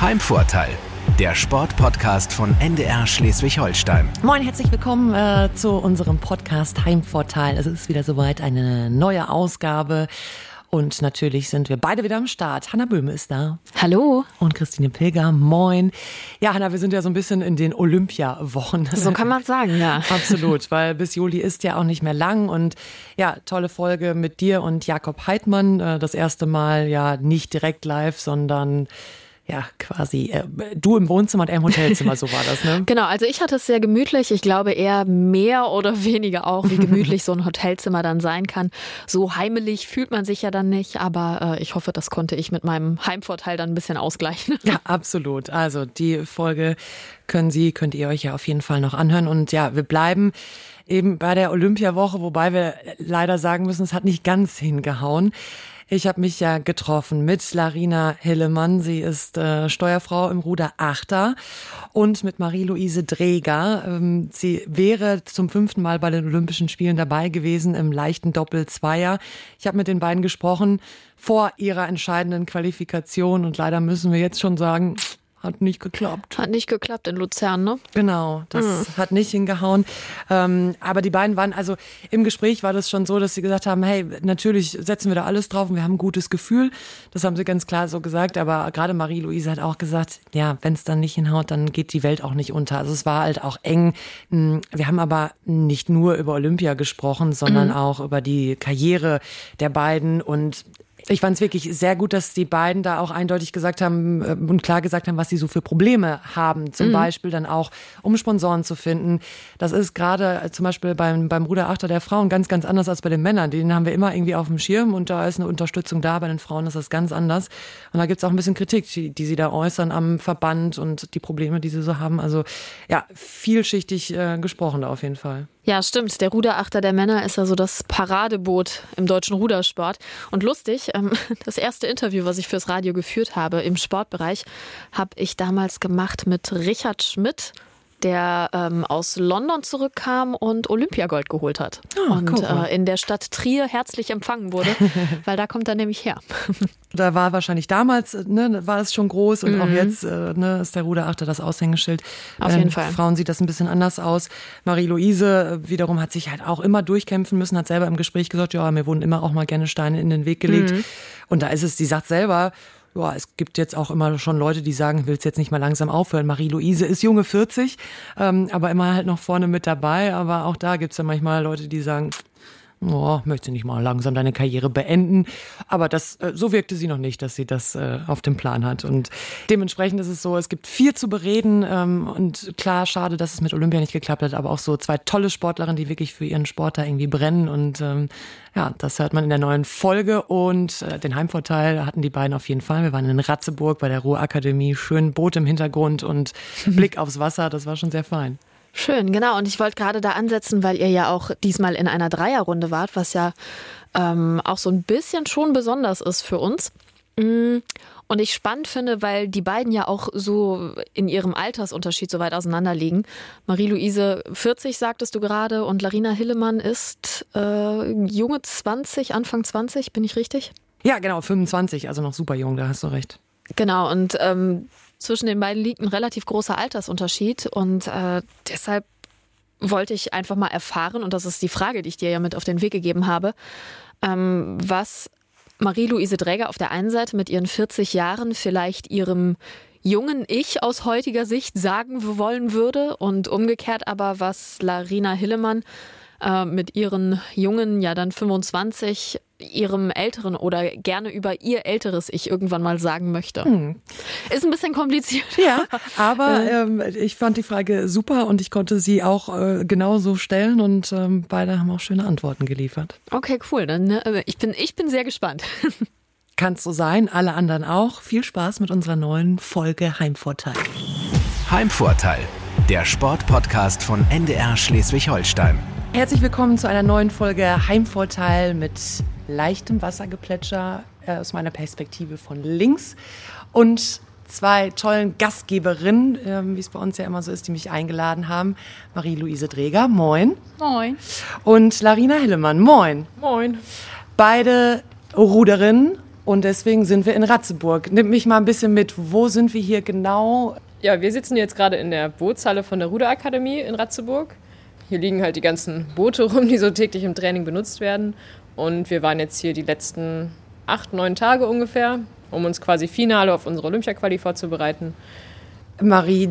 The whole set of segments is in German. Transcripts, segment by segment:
Heimvorteil, der Sportpodcast von NDR Schleswig-Holstein. Moin, herzlich willkommen äh, zu unserem Podcast Heimvorteil. Es ist wieder soweit eine neue Ausgabe. Und natürlich sind wir beide wieder am Start. Hanna Böhme ist da. Hallo. Und Christine Pilger. Moin. Ja, Hanna, wir sind ja so ein bisschen in den Olympiawochen. So kann man sagen, ja. Absolut, weil bis Juli ist ja auch nicht mehr lang. Und ja, tolle Folge mit dir und Jakob Heidmann. Äh, das erste Mal ja nicht direkt live, sondern ja, quasi äh, du im Wohnzimmer und er im Hotelzimmer, so war das, ne? Genau, also ich hatte es sehr gemütlich. Ich glaube eher mehr oder weniger auch, wie gemütlich so ein Hotelzimmer dann sein kann. So heimelig fühlt man sich ja dann nicht, aber äh, ich hoffe, das konnte ich mit meinem Heimvorteil dann ein bisschen ausgleichen. Ja, absolut. Also die Folge können Sie, könnt ihr euch ja auf jeden Fall noch anhören. Und ja, wir bleiben eben bei der Olympiawoche, wobei wir leider sagen müssen, es hat nicht ganz hingehauen. Ich habe mich ja getroffen mit Larina Hillemann. Sie ist äh, Steuerfrau im Ruder Achter und mit Marie-Louise Dreger. Ähm, sie wäre zum fünften Mal bei den Olympischen Spielen dabei gewesen im leichten Doppel-Zweier. Ich habe mit den beiden gesprochen vor ihrer entscheidenden Qualifikation und leider müssen wir jetzt schon sagen, hat nicht geklappt. Hat nicht geklappt in Luzern, ne? Genau, das mhm. hat nicht hingehauen. Ähm, aber die beiden waren, also im Gespräch war das schon so, dass sie gesagt haben, hey, natürlich setzen wir da alles drauf und wir haben ein gutes Gefühl. Das haben sie ganz klar so gesagt. Aber gerade Marie-Louise hat auch gesagt, ja, wenn es dann nicht hinhaut, dann geht die Welt auch nicht unter. Also es war halt auch eng. Hm, wir haben aber nicht nur über Olympia gesprochen, sondern mhm. auch über die Karriere der beiden und ich fand es wirklich sehr gut, dass die beiden da auch eindeutig gesagt haben äh, und klar gesagt haben, was sie so für Probleme haben. Zum mhm. Beispiel dann auch, um Sponsoren zu finden. Das ist gerade äh, zum Beispiel beim, beim Ruderachter der Frauen ganz, ganz anders als bei den Männern. Den haben wir immer irgendwie auf dem Schirm und da ist eine Unterstützung da. Bei den Frauen ist das ganz anders. Und da gibt es auch ein bisschen Kritik, die, die, sie da äußern am Verband und die Probleme, die sie so haben. Also ja, vielschichtig äh, gesprochen da auf jeden Fall. Ja, stimmt. Der Ruderachter der Männer ist also das Paradeboot im deutschen Rudersport. Und lustig, ähm, das erste Interview, was ich fürs Radio geführt habe im Sportbereich, habe ich damals gemacht mit Richard Schmidt der ähm, aus London zurückkam und Olympiagold geholt hat. Oh, und äh, in der Stadt Trier herzlich empfangen wurde, weil da kommt er nämlich her. Da war wahrscheinlich damals, ne, war es schon groß und mhm. auch jetzt äh, ne, ist der Ruderachter das Aushängeschild. Auf jeden Fall. Frauen sieht das ein bisschen anders aus. Marie-Louise äh, wiederum hat sich halt auch immer durchkämpfen müssen, hat selber im Gespräch gesagt, ja, mir wurden immer auch mal gerne Steine in den Weg gelegt. Mhm. Und da ist es, die sagt selber, ja, es gibt jetzt auch immer schon Leute, die sagen, willst jetzt nicht mal langsam aufhören. Marie-Louise ist junge 40, ähm, aber immer halt noch vorne mit dabei. Aber auch da gibt's ja manchmal Leute, die sagen, oh, möchte nicht mal langsam deine Karriere beenden. Aber das, äh, so wirkte sie noch nicht, dass sie das äh, auf dem Plan hat. Und dementsprechend ist es so, es gibt viel zu bereden. Ähm, und klar, schade, dass es mit Olympia nicht geklappt hat, aber auch so zwei tolle Sportlerinnen, die wirklich für ihren Sport da irgendwie brennen. Und ähm, ja, das hört man in der neuen Folge. Und äh, den Heimvorteil hatten die beiden auf jeden Fall. Wir waren in Ratzeburg bei der Ruhrakademie, schön Boot im Hintergrund und Blick aufs Wasser. Das war schon sehr fein. Schön, genau. Und ich wollte gerade da ansetzen, weil ihr ja auch diesmal in einer Dreierrunde wart, was ja ähm, auch so ein bisschen schon besonders ist für uns. Mm, und ich spannend finde, weil die beiden ja auch so in ihrem Altersunterschied so weit auseinander liegen. Marie-Louise 40, sagtest du gerade, und Larina Hillemann ist äh, junge 20, Anfang 20, bin ich richtig? Ja, genau, 25, also noch super jung, da hast du recht. Genau, und ähm, zwischen den beiden liegt ein relativ großer Altersunterschied und äh, deshalb wollte ich einfach mal erfahren, und das ist die Frage, die ich dir ja mit auf den Weg gegeben habe, ähm, was Marie-Louise Dräger auf der einen Seite mit ihren 40 Jahren vielleicht ihrem jungen Ich aus heutiger Sicht sagen wollen würde und umgekehrt aber, was Larina Hillemann äh, mit ihren jungen, ja dann 25, ihrem älteren oder gerne über ihr älteres Ich irgendwann mal sagen möchte. Hm. Ist ein bisschen kompliziert. Ja, aber ähm, ich fand die Frage super und ich konnte sie auch äh, genauso stellen und ähm, beide haben auch schöne Antworten geliefert. Okay, cool. Dann äh, ich bin ich bin sehr gespannt. Kann so sein, alle anderen auch. Viel Spaß mit unserer neuen Folge Heimvorteil. Heimvorteil, der Sportpodcast von NDR Schleswig-Holstein. Herzlich willkommen zu einer neuen Folge Heimvorteil mit leichtem Wassergeplätscher äh, aus meiner Perspektive von links und zwei tollen Gastgeberinnen, äh, wie es bei uns ja immer so ist, die mich eingeladen haben. Marie-Louise Dreger, moin. Moin. Und Larina Hillemann, moin. Moin. Beide Ruderinnen Und deswegen sind wir in Ratzeburg. Nimm mich mal ein bisschen mit. Wo sind wir hier genau? Ja, wir sitzen jetzt gerade in der Bootshalle von der Ruderakademie in Ratzeburg. Hier liegen halt die ganzen Boote rum, die so täglich im Training benutzt werden. Und wir waren jetzt hier die letzten acht, neun Tage ungefähr, um uns quasi finale auf unsere Olympia-Quali vorzubereiten. Marie,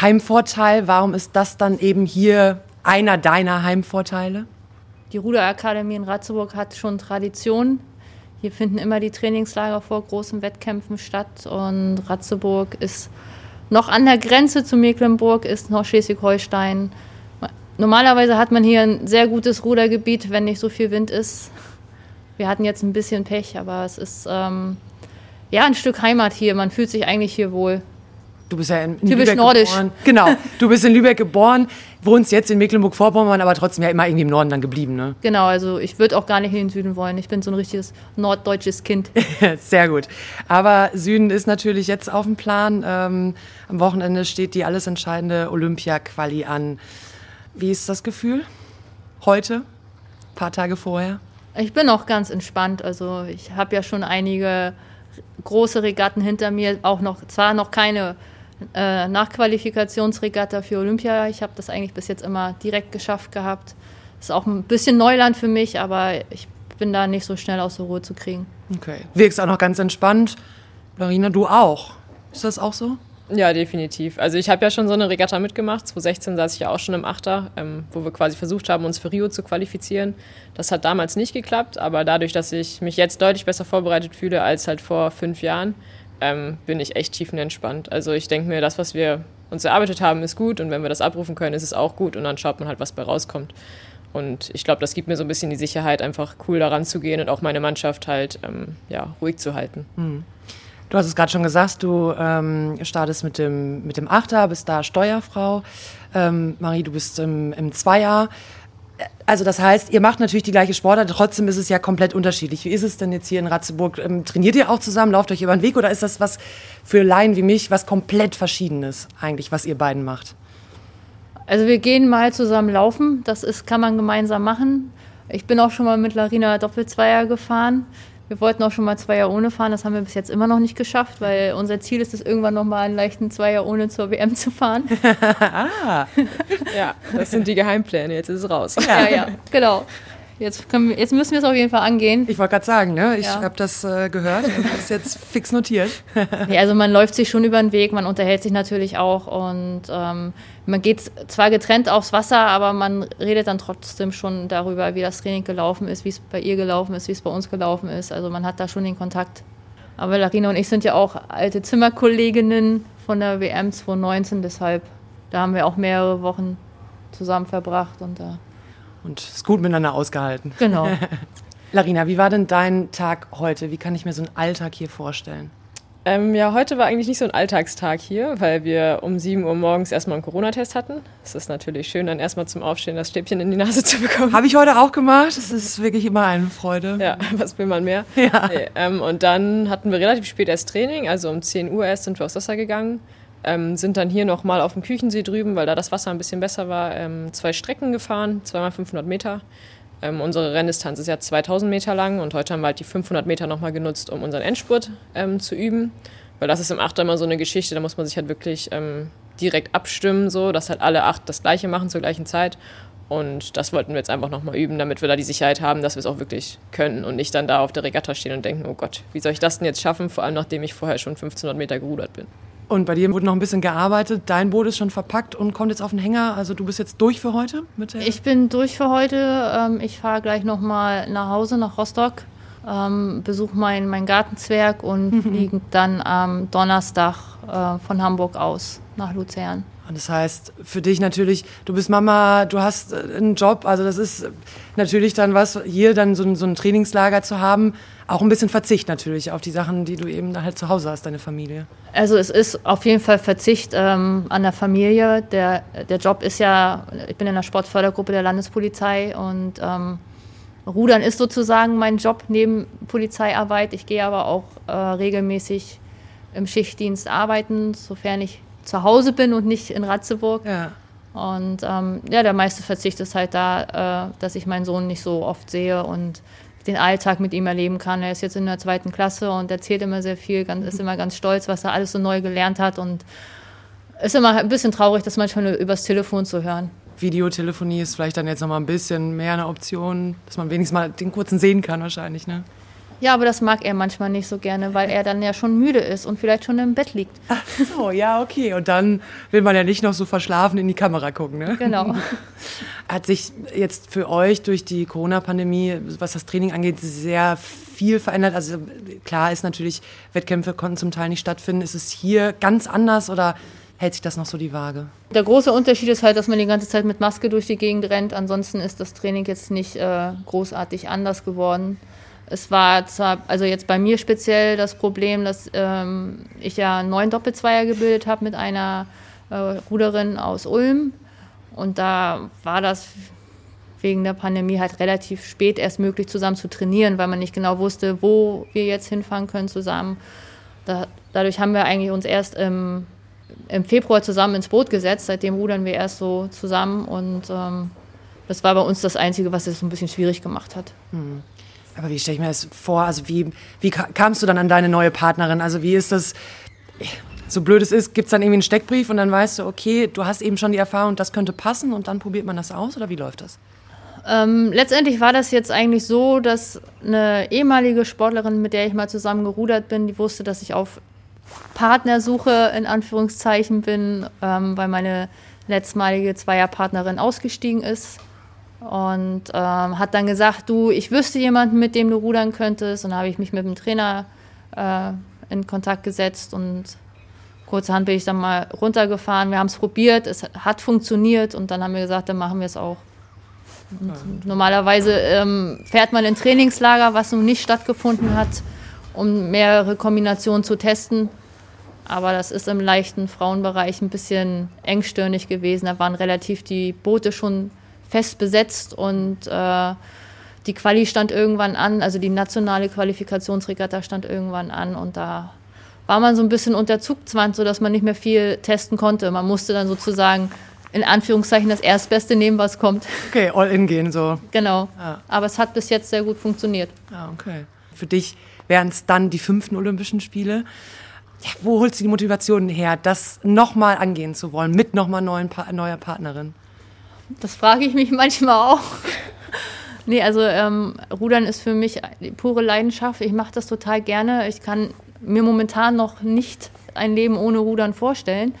Heimvorteil, warum ist das dann eben hier einer deiner Heimvorteile? Die Ruderakademie in Ratzeburg hat schon Tradition. Hier finden immer die Trainingslager vor großen Wettkämpfen statt und Ratzeburg ist noch an der Grenze zu Mecklenburg, ist noch Schleswig-Holstein. Normalerweise hat man hier ein sehr gutes Rudergebiet, wenn nicht so viel Wind ist. Wir hatten jetzt ein bisschen Pech, aber es ist ähm, ja ein Stück Heimat hier. Man fühlt sich eigentlich hier wohl. Du bist ja in, in Typisch Lübeck nordisch. geboren. Genau, du bist in Lübeck geboren, wohnst jetzt in Mecklenburg-Vorpommern, aber trotzdem ja immer irgendwie im Norden dann geblieben, ne? Genau, also ich würde auch gar nicht in den Süden wollen. Ich bin so ein richtiges norddeutsches Kind. Sehr gut. Aber Süden ist natürlich jetzt auf dem Plan. Ähm, am Wochenende steht die alles entscheidende Olympia-Quali an. Wie ist das Gefühl heute, ein paar Tage vorher? Ich bin auch ganz entspannt. Also ich habe ja schon einige große Regatten hinter mir, auch noch zwar noch keine äh, Nachqualifikationsregatta für Olympia. Ich habe das eigentlich bis jetzt immer direkt geschafft gehabt. Ist auch ein bisschen Neuland für mich, aber ich bin da nicht so schnell aus der Ruhe zu kriegen. Okay. Wirkst auch noch ganz entspannt. Larina, du auch. Ist das auch so? Ja, definitiv. Also ich habe ja schon so eine Regatta mitgemacht. 2016 saß ich ja auch schon im Achter, ähm, wo wir quasi versucht haben, uns für Rio zu qualifizieren. Das hat damals nicht geklappt, aber dadurch, dass ich mich jetzt deutlich besser vorbereitet fühle als halt vor fünf Jahren, ähm, bin ich echt tiefenentspannt. Also ich denke mir, das, was wir uns erarbeitet haben, ist gut und wenn wir das abrufen können, ist es auch gut und dann schaut man halt, was bei rauskommt. Und ich glaube, das gibt mir so ein bisschen die Sicherheit, einfach cool daran zu gehen und auch meine Mannschaft halt ähm, ja, ruhig zu halten. Hm. Du hast es gerade schon gesagt, du ähm, startest mit dem, mit dem Achter, bist da Steuerfrau. Ähm, Marie, du bist im, im Zweier. Also das heißt, ihr macht natürlich die gleiche Sportart, trotzdem ist es ja komplett unterschiedlich. Wie ist es denn jetzt hier in Ratzeburg? Ähm, trainiert ihr auch zusammen, lauft euch über den Weg oder ist das was für Laien wie mich, was komplett verschiedenes eigentlich, was ihr beiden macht? Also wir gehen mal zusammen laufen, das ist, kann man gemeinsam machen. Ich bin auch schon mal mit Larina Doppelzweier gefahren. Wir wollten auch schon mal Zweier ohne fahren, das haben wir bis jetzt immer noch nicht geschafft, weil unser Ziel ist es, irgendwann noch mal einen leichten Zweier ohne zur WM zu fahren. ah. Ja, das sind die Geheimpläne, jetzt ist es raus. Ja, ja, genau. Jetzt, wir, jetzt müssen wir es auf jeden Fall angehen. Ich wollte gerade sagen, ne? ich ja. habe das äh, gehört und das ist jetzt fix notiert. ja, also man läuft sich schon über den Weg, man unterhält sich natürlich auch und ähm, man geht zwar getrennt aufs Wasser, aber man redet dann trotzdem schon darüber, wie das Training gelaufen ist, wie es bei ihr gelaufen ist, wie es bei uns gelaufen ist. Also man hat da schon den Kontakt. Aber Larina und ich sind ja auch alte Zimmerkolleginnen von der WM 2019, deshalb da haben wir auch mehrere Wochen zusammen verbracht und da. Äh, und es gut miteinander ausgehalten. Genau. Larina, wie war denn dein Tag heute? Wie kann ich mir so einen Alltag hier vorstellen? Ähm, ja, heute war eigentlich nicht so ein Alltagstag hier, weil wir um 7 Uhr morgens erstmal einen Corona-Test hatten. Es ist natürlich schön, dann erstmal zum Aufstehen das Stäbchen in die Nase zu bekommen. Habe ich heute auch gemacht. Das ist wirklich immer eine Freude. Ja, was will man mehr? Ja. Nee, ähm, und dann hatten wir relativ spät erst Training, also um 10 Uhr erst sind wir aufs Wasser gegangen. Ähm, sind dann hier nochmal auf dem Küchensee drüben, weil da das Wasser ein bisschen besser war, ähm, zwei Strecken gefahren, zweimal 500 Meter. Ähm, unsere Renndistanz ist ja 2000 Meter lang und heute haben wir halt die 500 Meter nochmal genutzt, um unseren Endspurt ähm, zu üben. Weil das ist im Achter immer so eine Geschichte, da muss man sich halt wirklich ähm, direkt abstimmen, so, dass halt alle acht das Gleiche machen zur gleichen Zeit. Und das wollten wir jetzt einfach nochmal üben, damit wir da die Sicherheit haben, dass wir es auch wirklich können und nicht dann da auf der Regatta stehen und denken, oh Gott, wie soll ich das denn jetzt schaffen, vor allem nachdem ich vorher schon 1500 Meter gerudert bin. Und bei dir wurde noch ein bisschen gearbeitet. Dein Boot ist schon verpackt und kommt jetzt auf den Hänger. Also du bist jetzt durch für heute? ich bin durch für heute. Ähm, ich fahre gleich noch mal nach Hause, nach Rostock. Ähm, besuche mein, mein Gartenzwerg und fliege dann am Donnerstag äh, von Hamburg aus nach Luzern. Und das heißt, für dich natürlich, du bist Mama, du hast äh, einen Job, also das ist natürlich dann was, hier dann so ein, so ein Trainingslager zu haben, auch ein bisschen Verzicht natürlich auf die Sachen, die du eben halt zu Hause hast, deine Familie. Also es ist auf jeden Fall Verzicht ähm, an der Familie. Der, der Job ist ja, ich bin in der Sportfördergruppe der Landespolizei und ähm, Rudern ist sozusagen mein Job neben Polizeiarbeit. Ich gehe aber auch äh, regelmäßig im Schichtdienst arbeiten, sofern ich zu Hause bin und nicht in Ratzeburg. Ja. Und ähm, ja, der meiste Verzicht ist halt da, äh, dass ich meinen Sohn nicht so oft sehe und den Alltag mit ihm erleben kann. Er ist jetzt in der zweiten Klasse und erzählt immer sehr viel, ganz, ist immer ganz stolz, was er alles so neu gelernt hat und ist immer ein bisschen traurig, das manchmal nur übers Telefon zu hören. Videotelefonie ist vielleicht dann jetzt noch mal ein bisschen mehr eine Option, dass man wenigstens mal den kurzen sehen kann wahrscheinlich, ne? Ja, aber das mag er manchmal nicht so gerne, weil er dann ja schon müde ist und vielleicht schon im Bett liegt. Ach so, ja, okay. Und dann will man ja nicht noch so verschlafen in die Kamera gucken, ne? Genau. Hat sich jetzt für euch durch die Corona-Pandemie, was das Training angeht, sehr viel verändert? Also klar ist natürlich, Wettkämpfe konnten zum Teil nicht stattfinden. Ist es hier ganz anders oder hält sich das noch so die Waage? Der große Unterschied ist halt, dass man die ganze Zeit mit Maske durch die Gegend rennt. Ansonsten ist das Training jetzt nicht äh, großartig anders geworden. Es war zwar, also jetzt bei mir speziell das Problem, dass ähm, ich ja neun Doppelzweier gebildet habe mit einer äh, Ruderin aus Ulm. Und da war das wegen der Pandemie halt relativ spät erst möglich, zusammen zu trainieren, weil man nicht genau wusste, wo wir jetzt hinfahren können zusammen. Da, dadurch haben wir eigentlich uns erst im, im, Februar zusammen ins Boot gesetzt. Seitdem rudern wir erst so zusammen und ähm, das war bei uns das Einzige, was es so ein bisschen schwierig gemacht hat. Hm. Aber wie stelle ich mir das vor? Also wie, wie kamst du dann an deine neue Partnerin? Also wie ist das, so blöd es ist, gibt es dann irgendwie einen Steckbrief und dann weißt du, okay, du hast eben schon die Erfahrung, das könnte passen und dann probiert man das aus oder wie läuft das? Ähm, letztendlich war das jetzt eigentlich so, dass eine ehemalige Sportlerin, mit der ich mal zusammen gerudert bin, die wusste, dass ich auf Partnersuche in Anführungszeichen bin, ähm, weil meine letztmalige Zweierpartnerin ausgestiegen ist und ähm, hat dann gesagt, du, ich wüsste jemanden, mit dem du rudern könntest. Und da habe ich mich mit dem Trainer äh, in Kontakt gesetzt und kurzerhand bin ich dann mal runtergefahren. Wir haben es probiert, es hat funktioniert und dann haben wir gesagt, dann machen wir es auch. Ja. Normalerweise ähm, fährt man in Trainingslager, was nun nicht stattgefunden hat, um mehrere Kombinationen zu testen. Aber das ist im leichten Frauenbereich ein bisschen engstirnig gewesen. Da waren relativ die Boote schon fest besetzt und äh, die Quali stand irgendwann an, also die nationale Qualifikationsregatta stand irgendwann an und da war man so ein bisschen unter Zugzwang, sodass man nicht mehr viel testen konnte. Man musste dann sozusagen in Anführungszeichen das Erstbeste nehmen, was kommt. Okay, all in gehen so. Genau. Ja. Aber es hat bis jetzt sehr gut funktioniert. Ah, okay. Für dich wären es dann die fünften Olympischen Spiele. Ja, wo holst du die Motivation her, das nochmal angehen zu wollen, mit nochmal neuer Partnerin? Das frage ich mich manchmal auch. nee, also ähm, Rudern ist für mich pure Leidenschaft. Ich mache das total gerne. Ich kann mir momentan noch nicht ein Leben ohne Rudern vorstellen.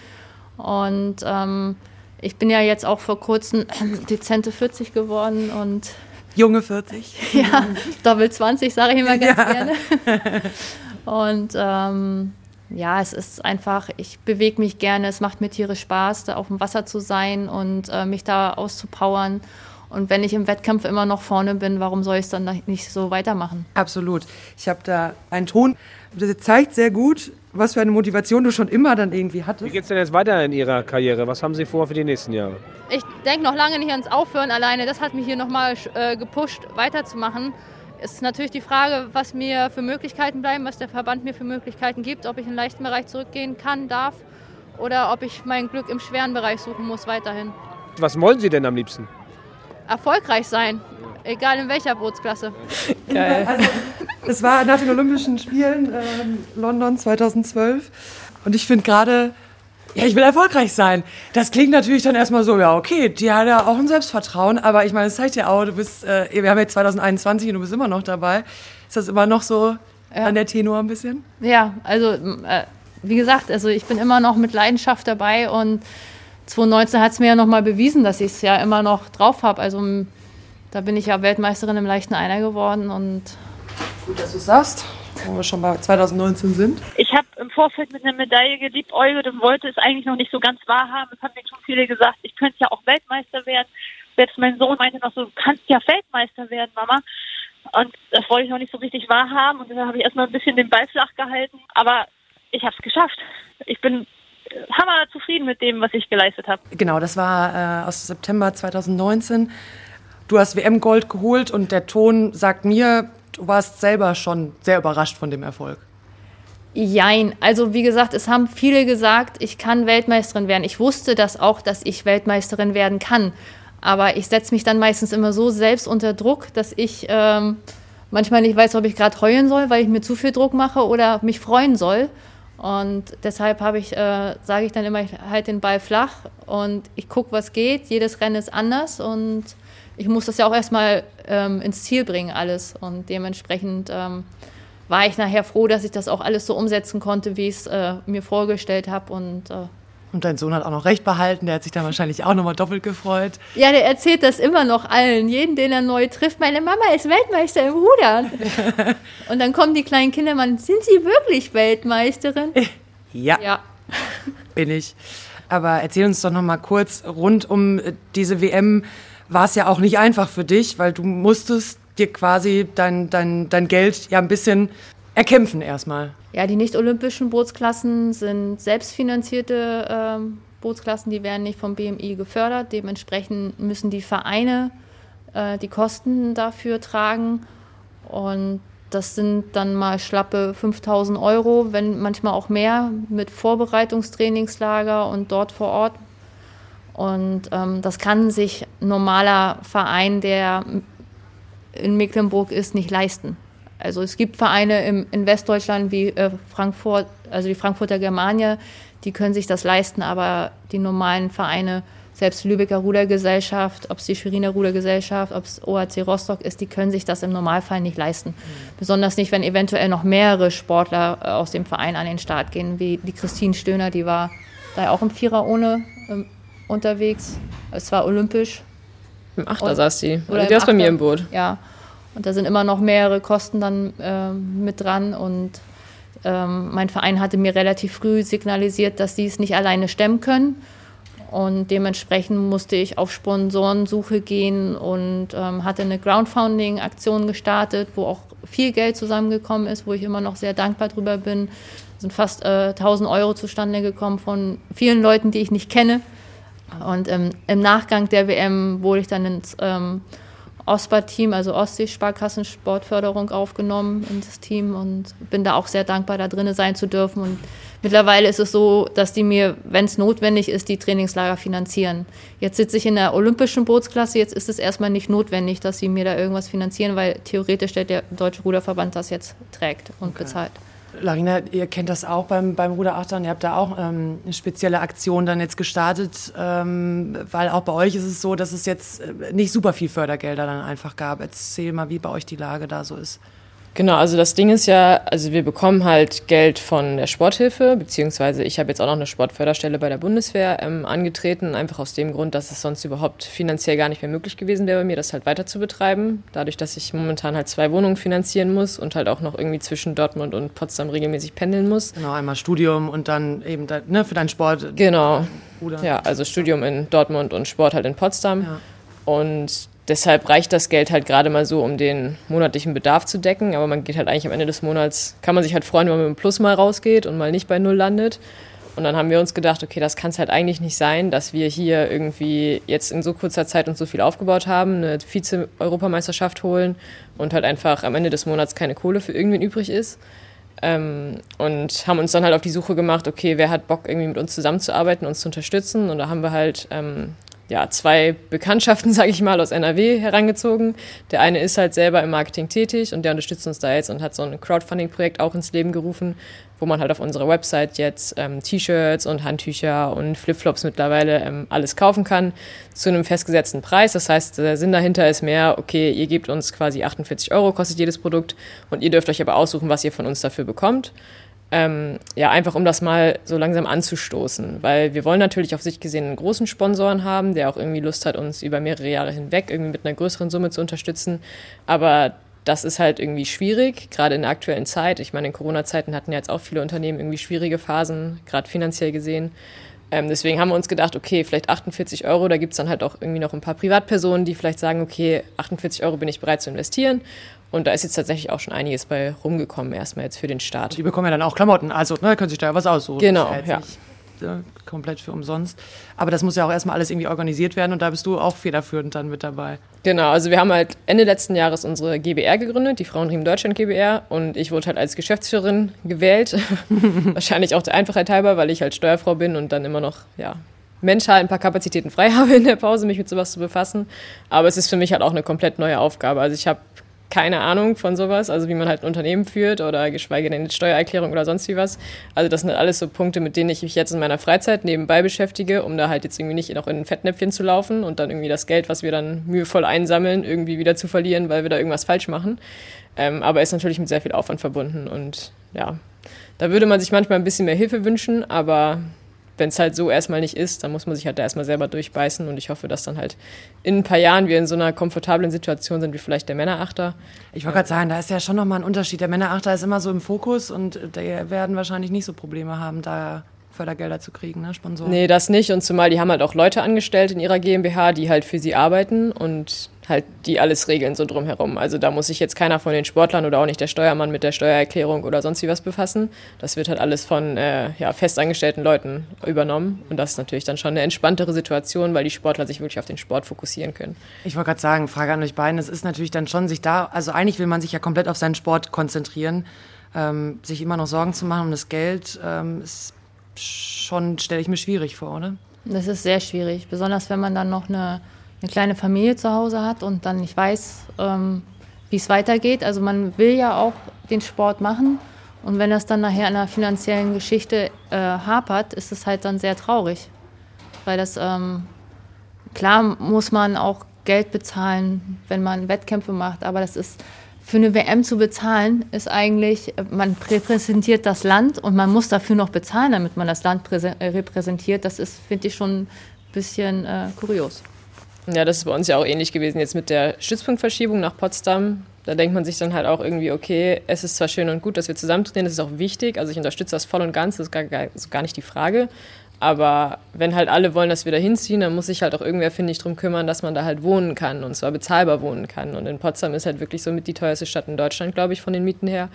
Und ähm, ich bin ja jetzt auch vor kurzem dezente 40 geworden und Junge 40. ja, Doppel 20 sage ich immer ganz ja. gerne. Und ähm, ja, es ist einfach, ich bewege mich gerne, es macht mir tierisch Spaß, da auf dem Wasser zu sein und äh, mich da auszupowern. Und wenn ich im Wettkampf immer noch vorne bin, warum soll ich es dann nicht so weitermachen? Absolut. Ich habe da einen Ton, der zeigt sehr gut, was für eine Motivation du schon immer dann irgendwie hattest. Wie geht es denn jetzt weiter in Ihrer Karriere? Was haben Sie vor für die nächsten Jahre? Ich denke noch lange nicht ans Aufhören alleine. Das hat mich hier nochmal äh, gepusht, weiterzumachen ist natürlich die Frage, was mir für Möglichkeiten bleiben, was der Verband mir für Möglichkeiten gibt, ob ich in den leichten Bereich zurückgehen kann, darf oder ob ich mein Glück im schweren Bereich suchen muss weiterhin. Was wollen Sie denn am liebsten? Erfolgreich sein, egal in welcher Bootsklasse. Geil. Also, es war nach den Olympischen Spielen äh, London 2012 und ich finde gerade ja, ich will erfolgreich sein. Das klingt natürlich dann erstmal so, ja, okay, die hat ja auch ein Selbstvertrauen, aber ich meine, es zeigt ja auch, du bist, äh, wir haben jetzt 2021 und du bist immer noch dabei. Ist das immer noch so ja. an der Tenor ein bisschen? Ja, also äh, wie gesagt, also ich bin immer noch mit Leidenschaft dabei und 2019 hat es mir ja nochmal bewiesen, dass ich es ja immer noch drauf habe. Also da bin ich ja Weltmeisterin im leichten Einer geworden und gut, dass du es sagst wo wir schon bei 2019 sind? Ich habe im Vorfeld mit einer Medaille geliebäugelt und wollte es eigentlich noch nicht so ganz wahrhaben. Es haben mir schon viele gesagt, ich könnte ja auch Weltmeister werden. Selbst mein Sohn meinte noch so, du kannst ja Weltmeister werden, Mama. Und das wollte ich noch nicht so richtig wahrhaben. Und dann habe ich erstmal ein bisschen den Ball flach gehalten. Aber ich habe es geschafft. Ich bin hammer zufrieden mit dem, was ich geleistet habe. Genau, das war äh, aus September 2019. Du hast WM-Gold geholt und der Ton sagt mir, du warst selber schon sehr überrascht von dem Erfolg. Jein. Also wie gesagt, es haben viele gesagt, ich kann Weltmeisterin werden. Ich wusste das auch, dass ich Weltmeisterin werden kann. Aber ich setze mich dann meistens immer so selbst unter Druck, dass ich ähm, manchmal nicht weiß, ob ich gerade heulen soll, weil ich mir zu viel Druck mache oder mich freuen soll. Und deshalb habe ich, äh, sage ich dann immer, ich halte den Ball flach und ich gucke, was geht. Jedes Rennen ist anders und ich muss das ja auch erstmal ähm, ins Ziel bringen, alles. Und dementsprechend ähm, war ich nachher froh, dass ich das auch alles so umsetzen konnte, wie ich es äh, mir vorgestellt habe. Und, äh, und dein Sohn hat auch noch recht behalten, der hat sich dann wahrscheinlich auch nochmal doppelt gefreut. Ja, der erzählt das immer noch allen, jeden, den er neu trifft. Meine Mama ist Weltmeister im Rudern. und dann kommen die kleinen Kinder, man, sind sie wirklich Weltmeisterin? Ja, Ja. bin ich. Aber erzähl uns doch nochmal kurz, rund um äh, diese WM war es ja auch nicht einfach für dich, weil du musstest dir quasi dein, dein, dein Geld ja ein bisschen erkämpfen erstmal. Ja, die nicht-olympischen Bootsklassen sind selbstfinanzierte ähm, Bootsklassen, die werden nicht vom BMI gefördert. Dementsprechend müssen die Vereine äh, die Kosten dafür tragen. Und das sind dann mal schlappe 5000 Euro, wenn manchmal auch mehr, mit Vorbereitungstrainingslager und dort vor Ort. Und ähm, das kann sich ein normaler Verein, der in Mecklenburg ist, nicht leisten. Also es gibt Vereine im, in Westdeutschland wie äh, Frankfurt, also die Frankfurter Germania, die können sich das leisten, aber die normalen Vereine, selbst Lübecker Rudergesellschaft, ob es die Schweriner Rudergesellschaft, ob es OAC Rostock ist, die können sich das im Normalfall nicht leisten. Mhm. Besonders nicht, wenn eventuell noch mehrere Sportler äh, aus dem Verein an den Start gehen, wie die Christine Stöhner, die war da auch im Vierer ohne ähm, unterwegs. Es war olympisch. Im Achter und, saß die. Oder die ist bei mir im Boot. Ja. Und da sind immer noch mehrere Kosten dann äh, mit dran. Und ähm, mein Verein hatte mir relativ früh signalisiert, dass sie es nicht alleine stemmen können. Und dementsprechend musste ich auf Sponsorensuche gehen und ähm, hatte eine Groundfounding-Aktion gestartet, wo auch viel Geld zusammengekommen ist, wo ich immer noch sehr dankbar drüber bin. Es sind fast äh, 1000 Euro zustande gekommen von vielen Leuten, die ich nicht kenne. Und ähm, im Nachgang der WM wurde ich dann ins ähm, OSPA-Team, also Ostsee-Sparkassen-Sportförderung, aufgenommen in das Team und bin da auch sehr dankbar, da drin sein zu dürfen. Und mittlerweile ist es so, dass die mir, wenn es notwendig ist, die Trainingslager finanzieren. Jetzt sitze ich in der olympischen Bootsklasse, jetzt ist es erstmal nicht notwendig, dass sie mir da irgendwas finanzieren, weil theoretisch der Deutsche Ruderverband das jetzt trägt und okay. bezahlt. Larina, ihr kennt das auch beim, beim Ruderachtern. Ihr habt da auch ähm, eine spezielle Aktion dann jetzt gestartet, ähm, weil auch bei euch ist es so, dass es jetzt äh, nicht super viel Fördergelder dann einfach gab. Erzähl mal, wie bei euch die Lage da so ist. Genau, also das Ding ist ja, also wir bekommen halt Geld von der Sporthilfe, beziehungsweise ich habe jetzt auch noch eine Sportförderstelle bei der Bundeswehr ähm, angetreten, einfach aus dem Grund, dass es sonst überhaupt finanziell gar nicht mehr möglich gewesen wäre bei mir, das halt weiter zu betreiben. Dadurch, dass ich momentan halt zwei Wohnungen finanzieren muss und halt auch noch irgendwie zwischen Dortmund und Potsdam regelmäßig pendeln muss. Genau, einmal Studium und dann eben da, ne, für deinen Sport. Genau. Ja, also Studium in Dortmund und Sport halt in Potsdam. Ja. Und deshalb reicht das Geld halt gerade mal so, um den monatlichen Bedarf zu decken. Aber man geht halt eigentlich am Ende des Monats, kann man sich halt freuen, wenn man mit einem Plus mal rausgeht und mal nicht bei Null landet. Und dann haben wir uns gedacht, okay, das kann es halt eigentlich nicht sein, dass wir hier irgendwie jetzt in so kurzer Zeit uns so viel aufgebaut haben, eine Vize-Europameisterschaft holen und halt einfach am Ende des Monats keine Kohle für irgendwen übrig ist. Ähm, und haben uns dann halt auf die Suche gemacht, okay, wer hat Bock irgendwie mit uns zusammenzuarbeiten, uns zu unterstützen. Und da haben wir halt ähm, ja, zwei Bekanntschaften, sage ich mal, aus NRW herangezogen. Der eine ist halt selber im Marketing tätig und der unterstützt uns da jetzt und hat so ein Crowdfunding-Projekt auch ins Leben gerufen, wo man halt auf unserer Website jetzt ähm, T-Shirts und Handtücher und Flipflops mittlerweile ähm, alles kaufen kann zu einem festgesetzten Preis. Das heißt, der Sinn dahinter ist mehr, okay, ihr gebt uns quasi 48 Euro, kostet jedes Produkt und ihr dürft euch aber aussuchen, was ihr von uns dafür bekommt. Ähm, ja, einfach um das mal so langsam anzustoßen, weil wir wollen natürlich auf sich gesehen einen großen Sponsoren haben, der auch irgendwie Lust hat, uns über mehrere Jahre hinweg irgendwie mit einer größeren Summe zu unterstützen. Aber das ist halt irgendwie schwierig, gerade in der aktuellen Zeit. Ich meine, in Corona-Zeiten hatten ja jetzt auch viele Unternehmen irgendwie schwierige Phasen, gerade finanziell gesehen. Ähm, deswegen haben wir uns gedacht, okay, vielleicht 48 Euro, da gibt es dann halt auch irgendwie noch ein paar Privatpersonen, die vielleicht sagen, okay, 48 Euro bin ich bereit zu investieren. Und da ist jetzt tatsächlich auch schon einiges bei rumgekommen, erstmal jetzt für den Start. Die bekommen ja dann auch Klamotten, also ne, können sich da ja was aussuchen. Genau, ja. Nicht, ja. Komplett für umsonst. Aber das muss ja auch erstmal alles irgendwie organisiert werden und da bist du auch federführend dann mit dabei. Genau, also wir haben halt Ende letzten Jahres unsere GBR gegründet, die Frauenriemen Deutschland GBR. Und ich wurde halt als Geschäftsführerin gewählt. Wahrscheinlich auch der Einfachheit halber, weil ich halt Steuerfrau bin und dann immer noch, ja, mental ein paar Kapazitäten frei habe in der Pause, mich mit sowas zu befassen. Aber es ist für mich halt auch eine komplett neue Aufgabe. Also ich habe keine Ahnung von sowas, also wie man halt ein Unternehmen führt oder geschweige denn eine Steuererklärung oder sonst wie was. Also das sind halt alles so Punkte, mit denen ich mich jetzt in meiner Freizeit nebenbei beschäftige, um da halt jetzt irgendwie nicht noch in ein Fettnäpfchen zu laufen und dann irgendwie das Geld, was wir dann mühevoll einsammeln, irgendwie wieder zu verlieren, weil wir da irgendwas falsch machen. Ähm, aber ist natürlich mit sehr viel Aufwand verbunden und ja, da würde man sich manchmal ein bisschen mehr Hilfe wünschen, aber wenn es halt so erstmal nicht ist, dann muss man sich halt da erstmal selber durchbeißen und ich hoffe, dass dann halt in ein paar Jahren wir in so einer komfortablen Situation sind wie vielleicht der Männerachter. Ich wollte gerade sagen, da ist ja schon nochmal ein Unterschied. Der Männerachter ist immer so im Fokus und die werden wahrscheinlich nicht so Probleme haben, da Fördergelder zu kriegen, ne, Sponsoren. Nee, das nicht. Und zumal die haben halt auch Leute angestellt in ihrer GmbH, die halt für sie arbeiten und halt die alles regeln so drumherum. Also da muss sich jetzt keiner von den Sportlern oder auch nicht der Steuermann mit der Steuererklärung oder sonst wie was befassen. Das wird halt alles von äh, ja, festangestellten Leuten übernommen. Und das ist natürlich dann schon eine entspanntere Situation, weil die Sportler sich wirklich auf den Sport fokussieren können. Ich wollte gerade sagen, Frage an euch beiden, es ist natürlich dann schon sich da, also eigentlich will man sich ja komplett auf seinen Sport konzentrieren. Ähm, sich immer noch Sorgen zu machen um das Geld, ähm, ist schon, stelle ich mir schwierig vor, oder? Das ist sehr schwierig, besonders wenn man dann noch eine, eine kleine Familie zu Hause hat und dann nicht weiß, ähm, wie es weitergeht. Also man will ja auch den Sport machen und wenn das dann nachher an einer finanziellen Geschichte äh, hapert, ist es halt dann sehr traurig. Weil das, ähm, klar muss man auch Geld bezahlen, wenn man Wettkämpfe macht, aber das ist für eine WM zu bezahlen, ist eigentlich, man repräsentiert das Land und man muss dafür noch bezahlen, damit man das Land äh, repräsentiert. Das ist, finde ich, schon ein bisschen äh, kurios. Ja, das ist bei uns ja auch ähnlich gewesen jetzt mit der Stützpunktverschiebung nach Potsdam. Da denkt man sich dann halt auch irgendwie, okay, es ist zwar schön und gut, dass wir zusammentreten, das ist auch wichtig. Also ich unterstütze das voll und ganz, das ist gar, gar, gar nicht die Frage. Aber wenn halt alle wollen, dass wir da hinziehen, dann muss sich halt auch irgendwer, finde ich, darum kümmern, dass man da halt wohnen kann und zwar bezahlbar wohnen kann. Und in Potsdam ist halt wirklich so mit die teuerste Stadt in Deutschland, glaube ich, von den Mieten her.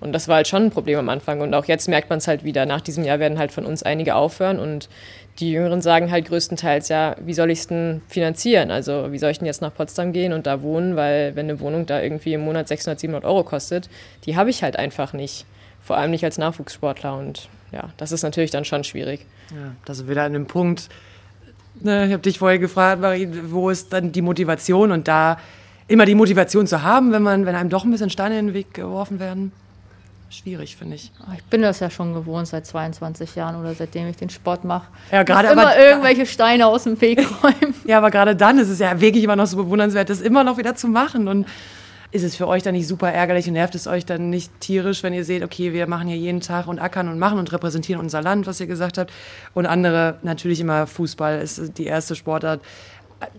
Und das war halt schon ein Problem am Anfang. Und auch jetzt merkt man es halt wieder. Nach diesem Jahr werden halt von uns einige aufhören und die Jüngeren sagen halt größtenteils, ja, wie soll ich es denn finanzieren? Also wie soll ich denn jetzt nach Potsdam gehen und da wohnen, weil wenn eine Wohnung da irgendwie im Monat 600, 700 Euro kostet, die habe ich halt einfach nicht. Vor allem nicht als Nachwuchssportler und ja, das ist natürlich dann schon schwierig. Ja, da sind wir da an dem Punkt. Ne, ich habe dich vorher gefragt, Marie, wo ist dann die Motivation und da immer die Motivation zu haben, wenn man, wenn einem doch ein bisschen Steine in den Weg geworfen werden. Schwierig, finde ich. Ich bin das ja schon gewohnt seit 22 Jahren oder seitdem ich den Sport mache. Ja, gerade immer aber, irgendwelche Steine aus dem Weg räumen. ja, aber gerade dann ist es ja wirklich immer noch so bewundernswert, das immer noch wieder zu machen und ist es für euch dann nicht super ärgerlich und nervt es euch dann nicht tierisch, wenn ihr seht, okay, wir machen hier jeden Tag und ackern und machen und repräsentieren unser Land, was ihr gesagt habt. Und andere, natürlich immer Fußball ist die erste Sportart.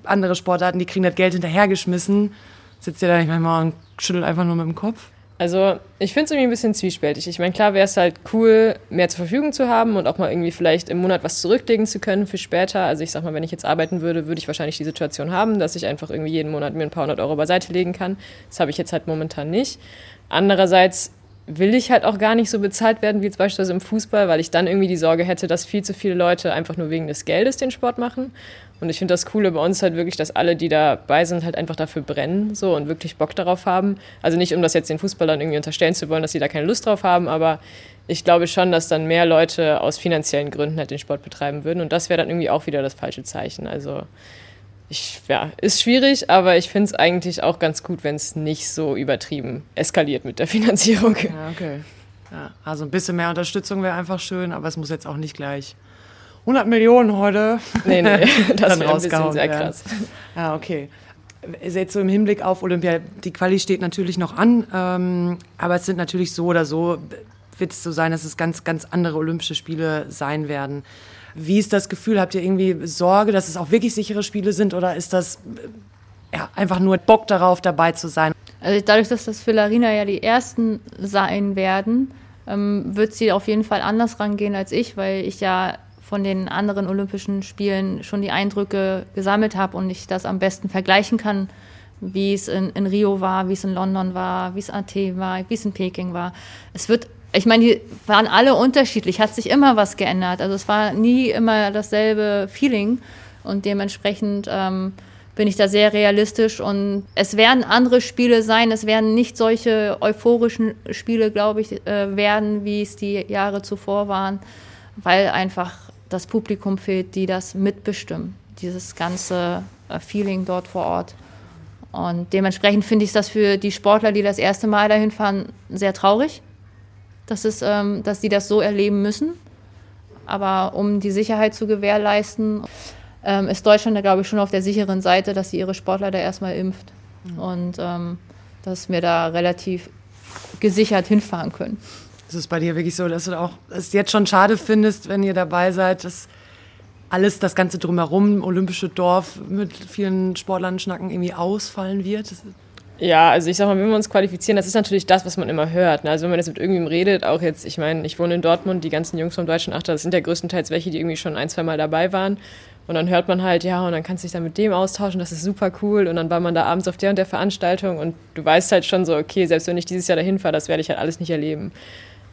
Andere Sportarten, die kriegen das Geld hinterhergeschmissen. Sitzt ihr da nicht manchmal und schüttelt einfach nur mit dem Kopf? Also ich finde es irgendwie ein bisschen zwiespältig. Ich meine, klar wäre es halt cool, mehr zur Verfügung zu haben und auch mal irgendwie vielleicht im Monat was zurücklegen zu können für später. Also ich sag mal, wenn ich jetzt arbeiten würde, würde ich wahrscheinlich die Situation haben, dass ich einfach irgendwie jeden Monat mir ein paar hundert Euro beiseite legen kann. Das habe ich jetzt halt momentan nicht. Andererseits will ich halt auch gar nicht so bezahlt werden wie jetzt beispielsweise im Fußball, weil ich dann irgendwie die Sorge hätte, dass viel zu viele Leute einfach nur wegen des Geldes den Sport machen. Und ich finde das Coole bei uns halt wirklich, dass alle, die dabei sind, halt einfach dafür brennen so und wirklich Bock darauf haben. Also nicht, um das jetzt den Fußballern irgendwie unterstellen zu wollen, dass sie da keine Lust drauf haben, aber ich glaube schon, dass dann mehr Leute aus finanziellen Gründen halt den Sport betreiben würden. Und das wäre dann irgendwie auch wieder das falsche Zeichen. Also ich, ja, ist schwierig, aber ich finde es eigentlich auch ganz gut, wenn es nicht so übertrieben eskaliert mit der Finanzierung. Ja, okay. Ja, also ein bisschen mehr Unterstützung wäre einfach schön, aber es muss jetzt auch nicht gleich 100 Millionen heute. Nee, nee, das wäre ein bisschen sehr krass. Ja, okay. Jetzt so im Hinblick auf Olympia, die Quali steht natürlich noch an, ähm, aber es sind natürlich so oder so, wird es so sein, dass es ganz, ganz andere Olympische Spiele sein werden. Wie ist das Gefühl? Habt ihr irgendwie Sorge, dass es auch wirklich sichere Spiele sind oder ist das ja, einfach nur Bock darauf, dabei zu sein? Also dadurch, dass das für Larina ja die ersten sein werden, ähm, wird sie auf jeden Fall anders rangehen als ich, weil ich ja von den anderen Olympischen Spielen schon die Eindrücke gesammelt habe und ich das am besten vergleichen kann, wie es in, in Rio war, wie es in London war, wie es in Athen war, wie es in Peking war. Es wird ich meine, die waren alle unterschiedlich, hat sich immer was geändert. Also es war nie immer dasselbe Feeling und dementsprechend ähm, bin ich da sehr realistisch und es werden andere Spiele sein, es werden nicht solche euphorischen Spiele, glaube ich, äh, werden, wie es die Jahre zuvor waren, weil einfach das Publikum fehlt, die das mitbestimmen, dieses ganze äh, Feeling dort vor Ort. Und dementsprechend finde ich das für die Sportler, die das erste Mal dahin fahren, sehr traurig, dass, es, ähm, dass die das so erleben müssen. Aber um die Sicherheit zu gewährleisten, ähm, ist Deutschland da, glaube ich, schon auf der sicheren Seite, dass sie ihre Sportler da erstmal impft. Mhm. Und ähm, dass wir da relativ gesichert hinfahren können. Ist es bei dir wirklich so, dass du auch es jetzt schon schade findest, wenn ihr dabei seid, dass alles, das Ganze drumherum, olympische Dorf mit vielen Sportlern schnacken, irgendwie ausfallen wird? Ja, also ich sag mal, wenn wir uns qualifizieren, das ist natürlich das, was man immer hört. Ne? Also wenn man jetzt mit irgendjemandem redet, auch jetzt, ich meine, ich wohne in Dortmund, die ganzen Jungs vom Deutschen Achter, das sind ja größtenteils welche, die irgendwie schon ein, zwei Mal dabei waren. Und dann hört man halt, ja, und dann kannst du dich dann mit dem austauschen, das ist super cool. Und dann war man da abends auf der und der Veranstaltung und du weißt halt schon so, okay, selbst wenn ich dieses Jahr dahin fahre, das werde ich halt alles nicht erleben.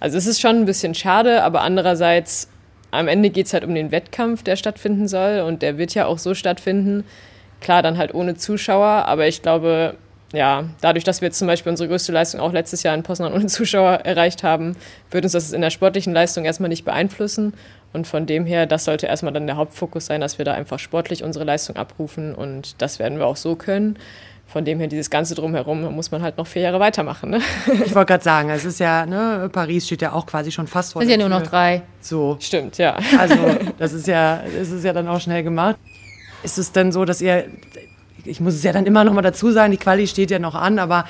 Also es ist schon ein bisschen schade, aber andererseits, am Ende geht es halt um den Wettkampf, der stattfinden soll. Und der wird ja auch so stattfinden. Klar, dann halt ohne Zuschauer, aber ich glaube, ja, dadurch, dass wir zum Beispiel unsere größte Leistung auch letztes Jahr in Poznan ohne Zuschauer erreicht haben, wird uns das in der sportlichen Leistung erstmal nicht beeinflussen. Und von dem her, das sollte erstmal dann der Hauptfokus sein, dass wir da einfach sportlich unsere Leistung abrufen und das werden wir auch so können. Von dem her, dieses Ganze drumherum, muss man halt noch vier Jahre weitermachen. Ne? Ich wollte gerade sagen, es ist ja, ne, Paris steht ja auch quasi schon fast vor. Es sind ja nur noch drei. So. Stimmt, ja. Also, das ist ja, das ist ja dann auch schnell gemacht. Ist es denn so, dass ihr ich muss es ja dann immer noch mal dazu sagen, die Quali steht ja noch an, aber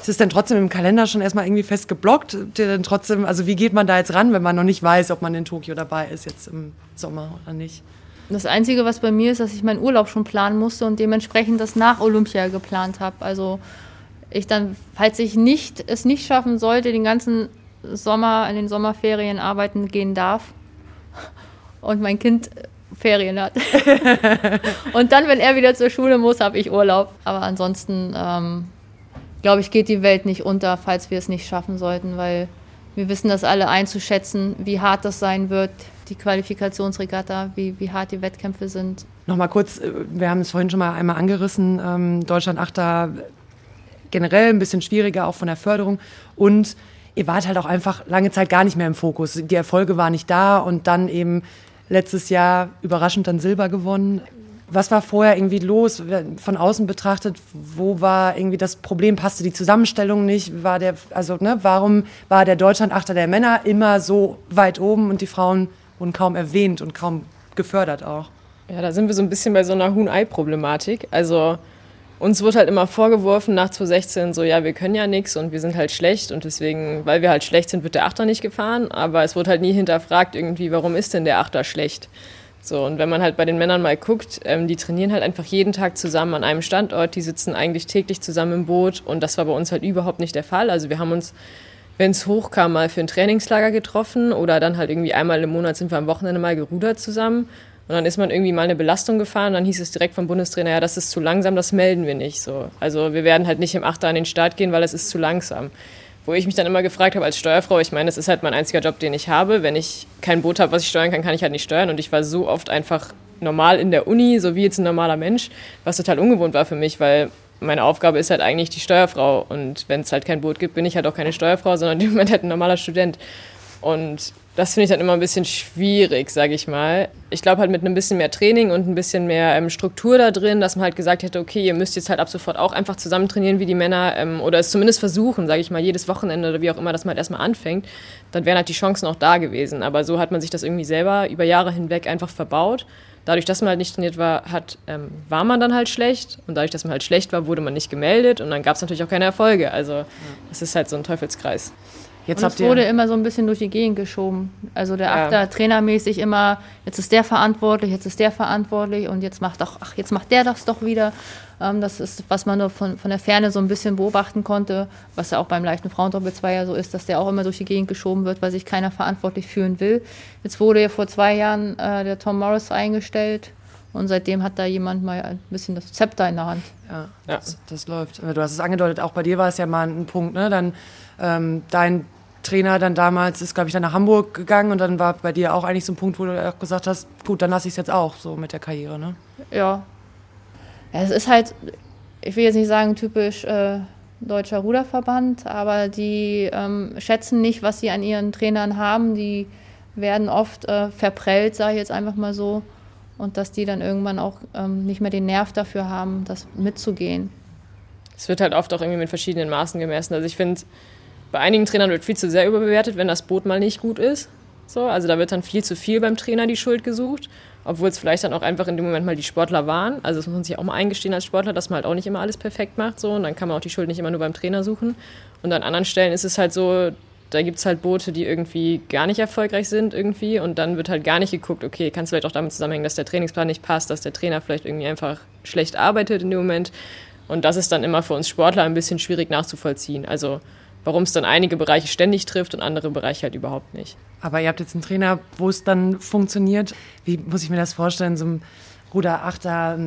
ist es denn trotzdem im Kalender schon erstmal irgendwie fest geblockt? Denn trotzdem, also wie geht man da jetzt ran, wenn man noch nicht weiß, ob man in Tokio dabei ist jetzt im Sommer oder nicht? Das Einzige, was bei mir ist, dass ich meinen Urlaub schon planen musste und dementsprechend das nach Olympia geplant habe. Also ich dann, falls ich nicht, es nicht schaffen sollte, den ganzen Sommer in den Sommerferien arbeiten gehen darf und mein Kind Ferien hat. und dann, wenn er wieder zur Schule muss, habe ich Urlaub. Aber ansonsten, ähm, glaube ich, geht die Welt nicht unter, falls wir es nicht schaffen sollten, weil wir wissen das alle einzuschätzen, wie hart das sein wird, die Qualifikationsregatta, wie, wie hart die Wettkämpfe sind. Nochmal kurz, äh, wir haben es vorhin schon mal einmal angerissen, ähm, Deutschland Achter generell ein bisschen schwieriger, auch von der Förderung. Und ihr wart halt auch einfach lange Zeit gar nicht mehr im Fokus. Die Erfolge waren nicht da und dann eben letztes Jahr überraschend dann Silber gewonnen. Was war vorher irgendwie los, von außen betrachtet? Wo war irgendwie das Problem? Passte die Zusammenstellung nicht? War der, also, ne, warum war der Deutschlandachter der Männer immer so weit oben und die Frauen wurden kaum erwähnt und kaum gefördert auch? Ja, da sind wir so ein bisschen bei so einer Huhn-Ei-Problematik. Also, uns wird halt immer vorgeworfen nach 2016 so, ja, wir können ja nichts und wir sind halt schlecht und deswegen, weil wir halt schlecht sind, wird der Achter nicht gefahren. Aber es wird halt nie hinterfragt irgendwie, warum ist denn der Achter schlecht? So, und wenn man halt bei den Männern mal guckt, ähm, die trainieren halt einfach jeden Tag zusammen an einem Standort, die sitzen eigentlich täglich zusammen im Boot und das war bei uns halt überhaupt nicht der Fall. Also wir haben uns, wenn es hochkam, mal für ein Trainingslager getroffen oder dann halt irgendwie einmal im Monat sind wir am Wochenende mal gerudert zusammen und dann ist man irgendwie mal eine Belastung gefahren, und dann hieß es direkt vom Bundestrainer, ja, das ist zu langsam, das melden wir nicht. So. Also wir werden halt nicht im Achter an den Start gehen, weil es ist zu langsam. Wo ich mich dann immer gefragt habe als Steuerfrau, ich meine, das ist halt mein einziger Job, den ich habe. Wenn ich kein Boot habe, was ich steuern kann, kann ich halt nicht steuern. Und ich war so oft einfach normal in der Uni, so wie jetzt ein normaler Mensch, was total ungewohnt war für mich, weil meine Aufgabe ist halt eigentlich die Steuerfrau. Und wenn es halt kein Boot gibt, bin ich halt auch keine Steuerfrau, sondern im Moment halt ein normaler Student. Und das finde ich dann immer ein bisschen schwierig, sage ich mal. Ich glaube halt mit einem bisschen mehr Training und ein bisschen mehr ähm, Struktur da drin, dass man halt gesagt hätte, okay, ihr müsst jetzt halt ab sofort auch einfach zusammen trainieren wie die Männer ähm, oder es zumindest versuchen, sage ich mal, jedes Wochenende oder wie auch immer, dass man halt erstmal anfängt, dann wären halt die Chancen auch da gewesen. Aber so hat man sich das irgendwie selber über Jahre hinweg einfach verbaut. Dadurch, dass man halt nicht trainiert war, hat, ähm, war man dann halt schlecht und dadurch, dass man halt schlecht war, wurde man nicht gemeldet und dann gab es natürlich auch keine Erfolge. Also es ja. ist halt so ein Teufelskreis. Jetzt und es wurde immer so ein bisschen durch die Gegend geschoben. Also der ja. Achter trainermäßig immer, jetzt ist der verantwortlich, jetzt ist der verantwortlich und jetzt macht doch, ach, jetzt macht der das doch wieder. Ähm, das ist, was man nur von, von der Ferne so ein bisschen beobachten konnte, was ja auch beim leichten Frauendoppel 2 ja so ist, dass der auch immer durch die Gegend geschoben wird, weil sich keiner verantwortlich fühlen will. Jetzt wurde ja vor zwei Jahren äh, der Tom Morris eingestellt. Und seitdem hat da jemand mal ein bisschen das Zepter in der Hand. Ja, ja. Das, das, läuft. Du hast es angedeutet, auch bei dir war es ja mal ein Punkt, ne? Dann ähm, dein Trainer dann damals ist, glaube ich, dann nach Hamburg gegangen und dann war bei dir auch eigentlich so ein Punkt, wo du auch gesagt hast, gut, dann lasse ich es jetzt auch so mit der Karriere, ne? Ja. Es ist halt, ich will jetzt nicht sagen typisch äh, deutscher Ruderverband, aber die ähm, schätzen nicht, was sie an ihren Trainern haben. Die werden oft äh, verprellt, sage ich jetzt einfach mal so. Und dass die dann irgendwann auch ähm, nicht mehr den Nerv dafür haben, das mitzugehen. es wird halt oft auch irgendwie mit verschiedenen Maßen gemessen. Also ich finde, bei einigen Trainern wird viel zu sehr überbewertet, wenn das Boot mal nicht gut ist. So, also da wird dann viel zu viel beim Trainer die Schuld gesucht, obwohl es vielleicht dann auch einfach in dem Moment mal die Sportler waren. Also das muss man sich auch mal eingestehen als Sportler, dass man halt auch nicht immer alles perfekt macht. So, und dann kann man auch die Schuld nicht immer nur beim Trainer suchen. Und an anderen Stellen ist es halt so, da gibt es halt Boote, die irgendwie gar nicht erfolgreich sind irgendwie und dann wird halt gar nicht geguckt, okay, kann es vielleicht auch damit zusammenhängen, dass der Trainingsplan nicht passt, dass der Trainer vielleicht irgendwie einfach schlecht arbeitet in dem Moment. Und das ist dann immer für uns Sportler ein bisschen schwierig nachzuvollziehen. Also warum es dann einige Bereiche ständig trifft und andere Bereiche halt überhaupt nicht. Aber ihr habt jetzt einen Trainer, wo es dann funktioniert. Wie muss ich mir das vorstellen, so ein Ruder, Achter?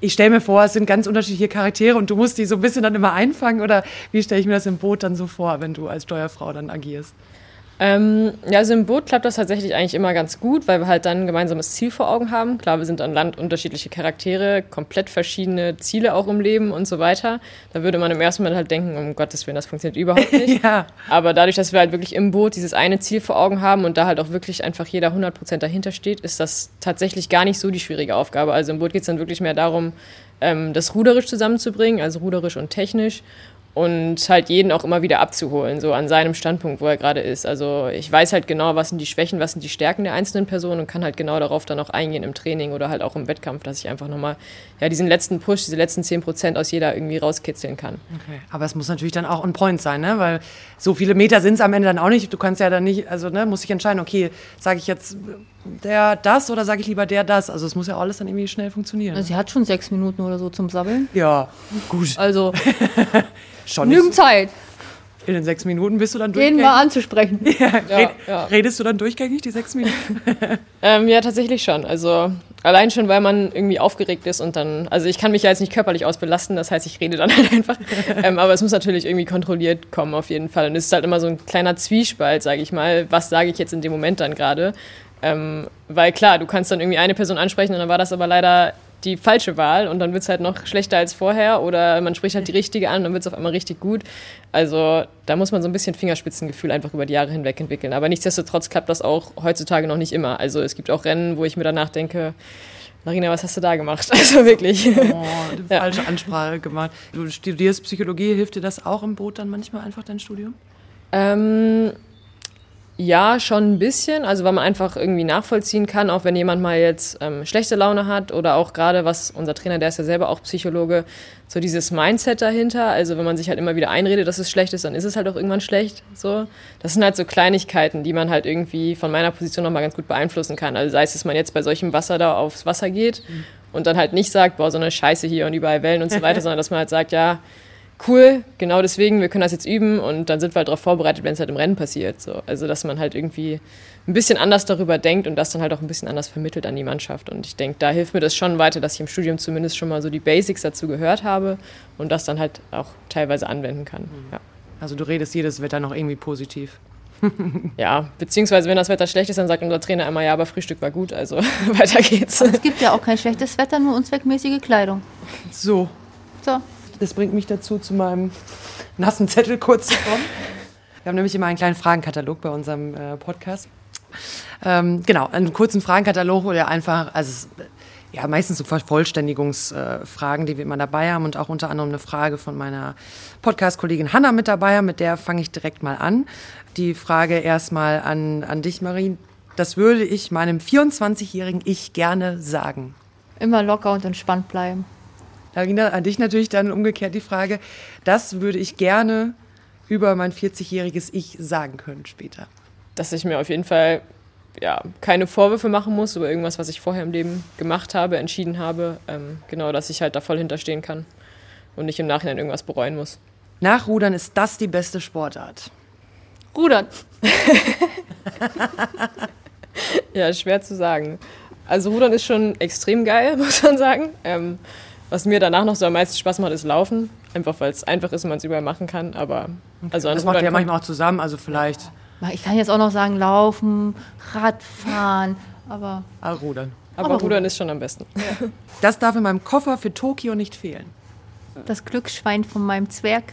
Ich stelle mir vor, es sind ganz unterschiedliche Charaktere und du musst die so ein bisschen dann immer einfangen oder wie stelle ich mir das im Boot dann so vor, wenn du als Steuerfrau dann agierst? Ähm, ja, also im Boot klappt das tatsächlich eigentlich immer ganz gut, weil wir halt dann ein gemeinsames Ziel vor Augen haben. Klar, wir sind an Land unterschiedliche Charaktere, komplett verschiedene Ziele auch im Leben und so weiter. Da würde man im ersten Moment halt denken, um Gottes Willen, das funktioniert überhaupt nicht. ja. Aber dadurch, dass wir halt wirklich im Boot dieses eine Ziel vor Augen haben und da halt auch wirklich einfach jeder 100% dahinter steht, ist das tatsächlich gar nicht so die schwierige Aufgabe. Also im Boot geht es dann wirklich mehr darum, ähm, das ruderisch zusammenzubringen, also ruderisch und technisch und halt jeden auch immer wieder abzuholen, so an seinem Standpunkt, wo er gerade ist. Also ich weiß halt genau, was sind die Schwächen, was sind die Stärken der einzelnen Personen und kann halt genau darauf dann auch eingehen im Training oder halt auch im Wettkampf, dass ich einfach nochmal ja, diesen letzten Push, diese letzten 10 Prozent aus jeder irgendwie rauskitzeln kann. Okay. Aber es muss natürlich dann auch on point sein, ne? weil so viele Meter sind es am Ende dann auch nicht. Du kannst ja dann nicht, also ne, muss ich entscheiden, okay, sage ich jetzt der das oder sage ich lieber der das? Also es muss ja alles dann irgendwie schnell funktionieren. Also sie hat schon sechs Minuten oder so zum Sabbeln. Ja, gut. Also Schon genügend so. Zeit, In den sechs Minuten bist du dann den durchgängig. mal anzusprechen. ja, red, ja. Redest du dann durchgängig die sechs Minuten? Ähm, ja, tatsächlich schon. Also allein schon, weil man irgendwie aufgeregt ist und dann, also ich kann mich ja jetzt nicht körperlich ausbelasten, das heißt, ich rede dann halt einfach. ähm, aber es muss natürlich irgendwie kontrolliert kommen auf jeden Fall. Und es ist halt immer so ein kleiner Zwiespalt, sage ich mal. Was sage ich jetzt in dem Moment dann gerade? Ähm, weil klar, du kannst dann irgendwie eine Person ansprechen und dann war das aber leider die falsche Wahl und dann wird es halt noch schlechter als vorher oder man spricht halt die richtige an und dann wird es auf einmal richtig gut. Also da muss man so ein bisschen Fingerspitzengefühl einfach über die Jahre hinweg entwickeln. Aber nichtsdestotrotz klappt das auch heutzutage noch nicht immer. Also es gibt auch Rennen, wo ich mir danach denke, Marina, was hast du da gemacht? Also wirklich. Oh, Ja. falsche Ansprache gemacht. Du studierst Psychologie, hilft dir das auch im Boot dann manchmal einfach dein Studium? Ähm, ja, schon ein bisschen. Also, weil man einfach irgendwie nachvollziehen kann, auch wenn jemand mal jetzt ähm, schlechte Laune hat oder auch gerade, was unser Trainer, der ist ja selber auch Psychologe, so dieses Mindset dahinter. Also, wenn man sich halt immer wieder einredet, dass es schlecht ist, dann ist es halt auch irgendwann schlecht. So. Das sind halt so Kleinigkeiten, die man halt irgendwie von meiner Position nochmal ganz gut beeinflussen kann. Also, sei es, dass man jetzt bei solchem Wasser da aufs Wasser geht und dann halt nicht sagt, boah, so eine Scheiße hier und überall Wellen und so weiter, sondern dass man halt sagt, ja, cool, genau deswegen, wir können das jetzt üben und dann sind wir halt darauf vorbereitet, wenn es halt im Rennen passiert. So. Also, dass man halt irgendwie ein bisschen anders darüber denkt und das dann halt auch ein bisschen anders vermittelt an die Mannschaft. Und ich denke, da hilft mir das schon weiter, dass ich im Studium zumindest schon mal so die Basics dazu gehört habe und das dann halt auch teilweise anwenden kann. Ja. Also du redest jedes Wetter noch irgendwie positiv. ja, beziehungsweise wenn das Wetter schlecht ist, dann sagt unser Trainer immer, ja, aber Frühstück war gut, also weiter geht's. Es gibt ja auch kein schlechtes Wetter, nur unzweckmäßige Kleidung. So, So, das bringt mich dazu, zu meinem nassen Zettel kurz zu kommen. Wir haben nämlich immer einen kleinen Fragenkatalog bei unserem äh, Podcast. Ähm, genau, einen kurzen Fragenkatalog oder einfach, also ja, meistens so Vervollständigungsfragen, äh, die wir immer dabei haben und auch unter anderem eine Frage von meiner Podcast-Kollegin Hanna mit dabei haben, mit der fange ich direkt mal an. Die Frage erstmal an, an dich, Marie. Das würde ich meinem 24-jährigen Ich gerne sagen. immer locker und entspannt bleiben. Larina, an dich natürlich dann umgekehrt die Frage, das würde ich gerne über mein 40-jähriges Ich sagen können später. dass ich mir auf jeden Fall ja, keine Vorwürfe machen muss über irgendwas, was ich vorher im Leben gemacht habe, entschieden habe. Ähm, genau, dass ich halt da voll hinterstehen kann und nicht im Nachhinein irgendwas bereuen muss. Nach Rudern ist das die beste Sportart. Rudern. Ja, schwer zu sagen. Also Rudern ist schon extrem geil, muss man sagen. Ähm, was mir danach noch so am meisten Spaß macht, ist Laufen. Einfach weil es einfach ist und man es überall machen kann. Aber also an Das macht ihr ja Rudern manchmal auch zusammen, also vielleicht Ich kann jetzt auch noch sagen, laufen, Radfahren, aber ah, Rudern. aber Rudern ist schon am besten. Das darf in meinem Koffer für Tokio nicht fehlen. das Glücksschwein von meinem Zwerg.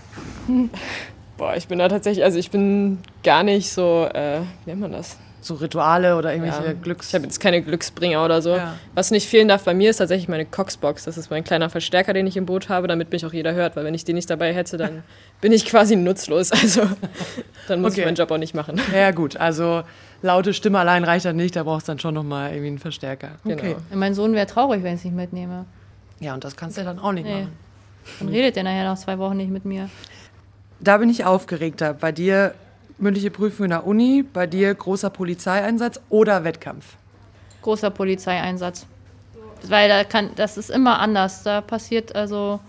Boah, ich bin da tatsächlich, also ich bin gar nicht so, äh, wie nennt man das? So Rituale oder irgendwelche Ja. Glücks... Ich habe jetzt keine Glücksbringer oder so. Ja. Was nicht fehlen darf bei mir ist tatsächlich meine Coxbox. Das ist mein kleiner Verstärker, den ich im Boot habe, damit mich auch jeder hört. Weil wenn ich den nicht dabei hätte, dann bin ich quasi nutzlos. Also dann muss Okay. ich meinen Job auch nicht machen. Ja gut, also laute Stimme allein reicht dann nicht, da brauchst du dann schon nochmal irgendwie einen Verstärker. Okay. Genau. Mein Sohn wäre traurig, wenn ich es nicht mitnehme. Ja, und das kannst du ja dann auch nicht Nee. machen. Dann redet er nachher nach zwei Wochen nicht mit mir. Da bin ich aufgeregter. Bei dir mündliche Prüfung in der Uni, bei dir großer Polizeieinsatz oder Wettkampf? Großer Polizeieinsatz. Weil da kann, das ist immer anders. Da passiert also,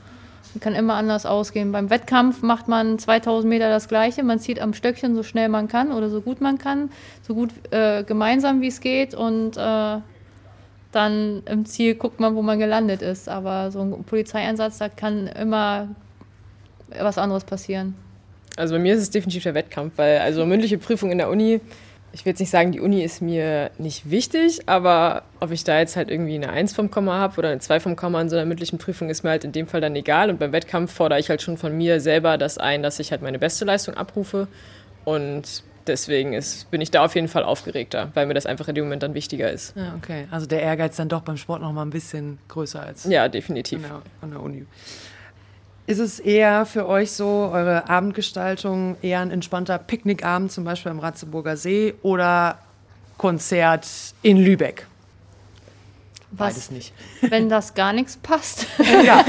kann immer anders ausgehen. Beim Wettkampf macht man 2000 Meter das Gleiche. Man zieht am Stöckchen so schnell man kann oder so gut man kann, so gut äh, gemeinsam wie es geht und äh, dann im Ziel guckt man, wo man gelandet ist. Aber so ein Polizeieinsatz, da kann immer was anderes passieren. Also bei mir ist es definitiv der Wettkampf, weil also mündliche Prüfung in der Uni, ich will jetzt nicht sagen, die Uni ist mir nicht wichtig, aber ob ich da jetzt halt irgendwie eine 1 vom Komma habe oder eine 2 vom Komma in so einer mündlichen Prüfung, ist mir halt in dem Fall dann egal. Und beim Wettkampf fordere ich halt schon von mir selber das ein, dass ich halt meine beste Leistung abrufe. Und deswegen ist, bin ich da auf jeden Fall aufgeregter, weil mir das einfach in dem Moment dann wichtiger ist. Ja, okay. Also der Ehrgeiz dann doch beim Sport noch mal ein bisschen größer als Ja, an definitiv. der, an der Uni. Ist es eher für euch so, eure Abendgestaltung, eher ein entspannter Picknickabend, zum Beispiel am Ratzeburger See oder Konzert in Lübeck? Beides Was, nicht. wenn das gar nichts passt. ja,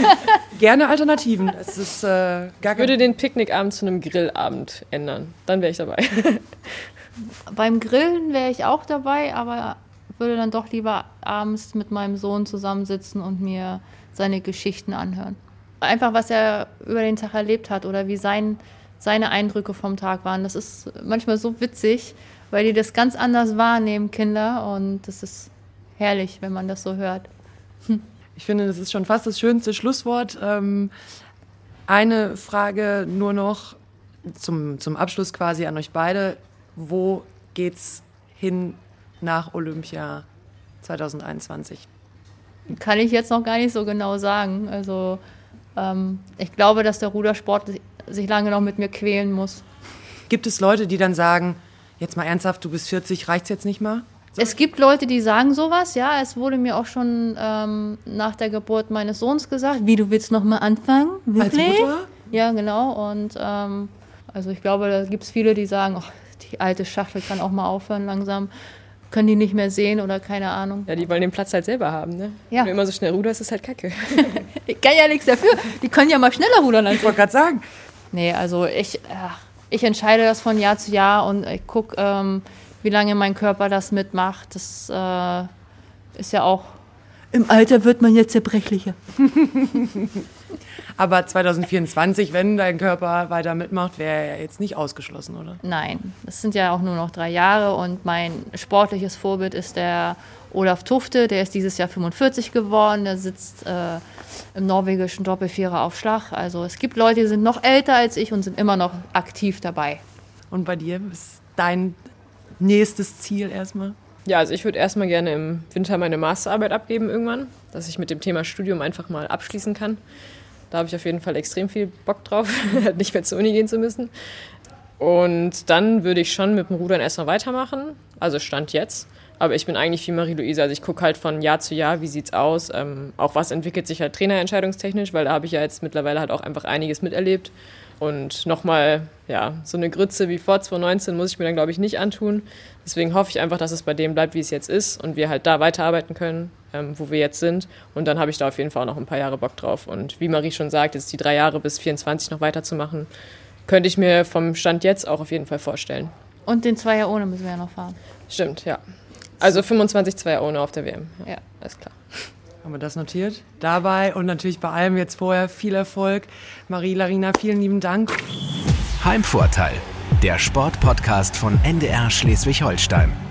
gerne Alternativen. Es ist äh, gar Ich würde den Picknickabend zu einem Grillabend ändern. Dann wäre ich dabei. Beim Grillen wäre ich auch dabei, aber würde dann doch lieber abends mit meinem Sohn zusammensitzen und mir seine Geschichten anhören. Einfach, was er über den Tag erlebt hat oder wie sein, seine Eindrücke vom Tag waren. Das ist manchmal so witzig, weil die das ganz anders wahrnehmen, Kinder. Und das ist herrlich, wenn man das so hört. Ich finde, das ist schon fast das schönste Schlusswort. Ähm, eine Frage nur noch zum, zum Abschluss quasi an euch beide. Wo geht's hin nach Olympia 2021? Kann ich jetzt noch gar nicht so genau sagen. Also ähm, ich glaube, dass der Rudersport sich lange noch mit mir quälen muss. Gibt es Leute, die dann sagen, jetzt mal ernsthaft, du bist 40, reicht's jetzt nicht mal? Es gibt Leute, die sagen sowas, ja. Es wurde mir auch schon ähm, nach der Geburt meines Sohns gesagt, wie du willst noch mal anfangen? Als Wirklich? Mutter? Ja, genau. Und ähm, also ich glaube, da gibt es viele, die sagen, ach, die alte Schachtel kann auch mal aufhören langsam. Können die nicht mehr sehen oder keine Ahnung. Ja, die wollen den Platz halt selber haben, ne? Ja. Wenn du immer so schnell ruderst, ist halt kacke. Ich kann ja nichts dafür. Die können ja mal schneller rudern als Ich wollte gerade sagen. Nee, also ich, ach, ich entscheide das von Jahr zu Jahr und ich gucke, ähm, wie lange mein Körper das mitmacht. Das äh, ist ja auch. Im Alter wird man jetzt zerbrechlicher. Aber 2024, wenn dein Körper weiter mitmacht, wäre er jetzt nicht ausgeschlossen, oder? Nein, das sind ja auch nur noch drei Jahre und mein sportliches Vorbild ist der Olaf Tufte. Der ist dieses Jahr 45 geworden. Der sitzt äh, im norwegischen Doppelvierer auf Schlag. Also es gibt Leute, die sind noch älter als ich und sind immer noch aktiv dabei. Und bei dir ist dein nächstes Ziel erstmal? Ja, also ich würde erstmal gerne im Winter meine Masterarbeit abgeben irgendwann, dass ich mit dem Thema Studium einfach mal abschließen kann. Da habe ich auf jeden Fall extrem viel Bock drauf, nicht mehr zur Uni gehen zu müssen. Und dann würde ich schon mit dem Rudern erstmal weitermachen, also Stand jetzt. Aber ich bin eigentlich wie Marie-Louise, also ich gucke halt von Jahr zu Jahr, wie sieht's aus, ähm, auch was entwickelt sich halt trainerentscheidungstechnisch, weil da habe ich ja jetzt mittlerweile halt auch einfach einiges miterlebt. Und nochmal, ja, so eine Grütze wie vor 2019 muss ich mir dann, glaube ich, nicht antun. Deswegen hoffe ich einfach, dass es bei dem bleibt, wie es jetzt ist und wir halt da weiterarbeiten können, ähm, wo wir jetzt sind. Und dann habe ich da auf jeden Fall auch noch ein paar Jahre Bock drauf. Und wie Marie schon sagt, jetzt die drei Jahre bis 24 noch weiterzumachen, könnte ich mir vom Stand jetzt auch auf jeden Fall vorstellen. Und den Zweier ohne müssen wir ja noch fahren. Stimmt, ja. Also 25 Zweier ohne auf der WM. Ja. Alles klar. Haben wir das notiert? Dabei und natürlich bei allem jetzt vorher viel Erfolg. Marie Larina, vielen lieben Dank. Heimvorteil, der Sportpodcast von NDR Schleswig-Holstein.